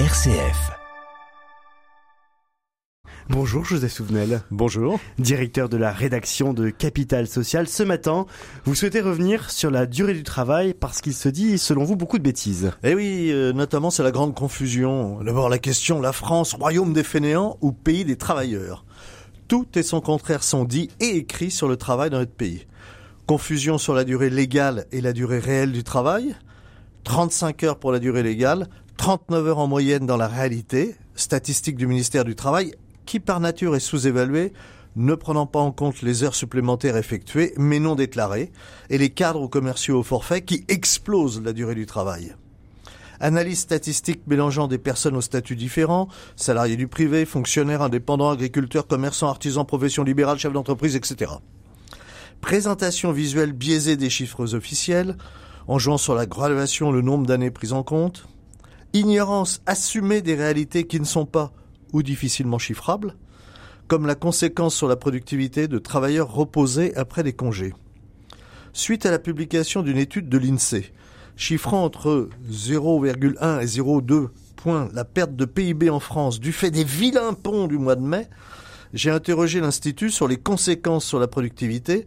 RCF. Bonjour Joseph Souvenel. Bonjour. Directeur de la rédaction de Capital Social. Ce matin, vous souhaitez revenir sur la durée du travail parce qu'il se dit, selon vous, beaucoup de bêtises. Eh oui, euh, notamment c'est la grande confusion. D'abord la question, la France, royaume des fainéants ou pays des travailleurs? Tout et son contraire sont dits et écrits sur le travail dans notre pays. Confusion sur la durée légale et la durée réelle du travail 35 heures pour la durée légale, 39 heures en moyenne dans la réalité, statistique du ministère du Travail, qui par nature est sous-évalué, ne prenant pas en compte les heures supplémentaires effectuées mais non déclarées, et les cadres commerciaux au forfait qui explosent la durée du travail. Analyse statistique mélangeant des personnes aux statuts différents, salariés du privé, fonctionnaires indépendants, agriculteurs, commerçants, artisans, professions libérales, chefs d'entreprise, etc. Présentation visuelle biaisée des chiffres officiels, en jouant sur la graduation, le nombre d'années prises en compte. Ignorance assumée des réalités qui ne sont pas ou difficilement chiffrables, comme la conséquence sur la productivité de travailleurs reposés après des congés. Suite à la publication d'une étude de l'INSEE, chiffrant entre 0,1 et 0,2 points la perte de PIB en France du fait des vilains ponts du mois de mai, j'ai interrogé l'Institut sur les conséquences sur la productivité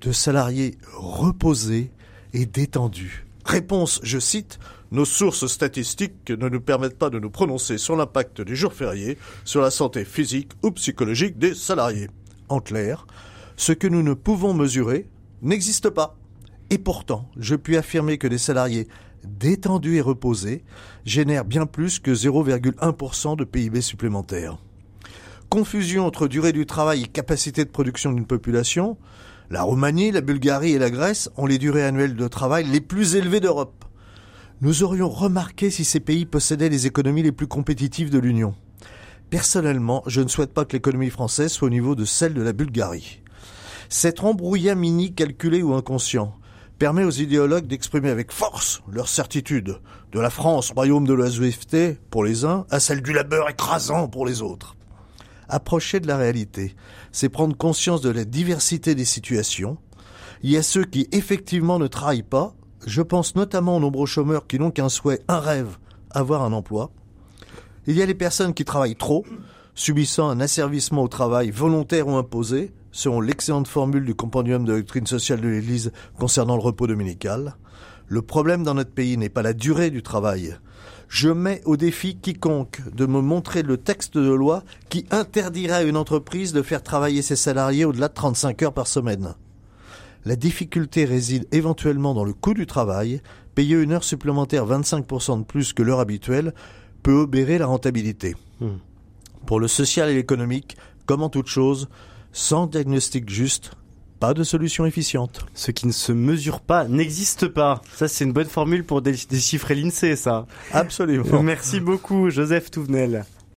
de salariés reposés et détendus. Réponse, je cite, nos sources statistiques ne nous permettent pas de nous prononcer sur l'impact des jours fériés sur la santé physique ou psychologique des salariés. En clair, ce que nous ne pouvons mesurer n'existe pas. Et pourtant, je puis affirmer que des salariés détendus et reposés génèrent bien plus que 0,1% de PIB supplémentaire. Confusion entre durée du travail et capacité de production d'une population, la Roumanie, la Bulgarie et la Grèce ont les durées annuelles de travail les plus élevées d'Europe. Nous aurions remarqué si ces pays possédaient les économies les plus compétitives de l'Union. Personnellement, je ne souhaite pas que l'économie française soit au niveau de celle de la Bulgarie. Cet embrouillamini calculé ou inconscient permet aux idéologues d'exprimer avec force leur certitude de la France, royaume de la pour les uns, à celle du labeur écrasant pour les autres. Approcher de la réalité, c'est prendre conscience de la diversité des situations. Il y a ceux qui effectivement ne travaillent pas, je pense notamment aux nombreux chômeurs qui n'ont qu'un souhait, un rêve, avoir un emploi. Il y a les personnes qui travaillent trop, subissant un asservissement au travail volontaire ou imposé, selon l'excellente formule du compendium de doctrine sociale de l'Église concernant le repos dominical. Le problème dans notre pays n'est pas la durée du travail. Je mets au défi quiconque de me montrer le texte de loi qui interdirait à une entreprise de faire travailler ses salariés au-delà de 35 heures par semaine. La difficulté réside éventuellement dans le coût du travail. Payer une heure supplémentaire 25% de plus que l'heure habituelle peut obérer la rentabilité. Hmm. Pour le social et l'économique, comme en toute chose, sans diagnostic juste, pas de solution efficiente. Ce qui ne se mesure pas n'existe pas. Ça, c'est une bonne formule pour déchiffrer l'INSEE, ça. Absolument. Merci beaucoup, Joseph Touvenel.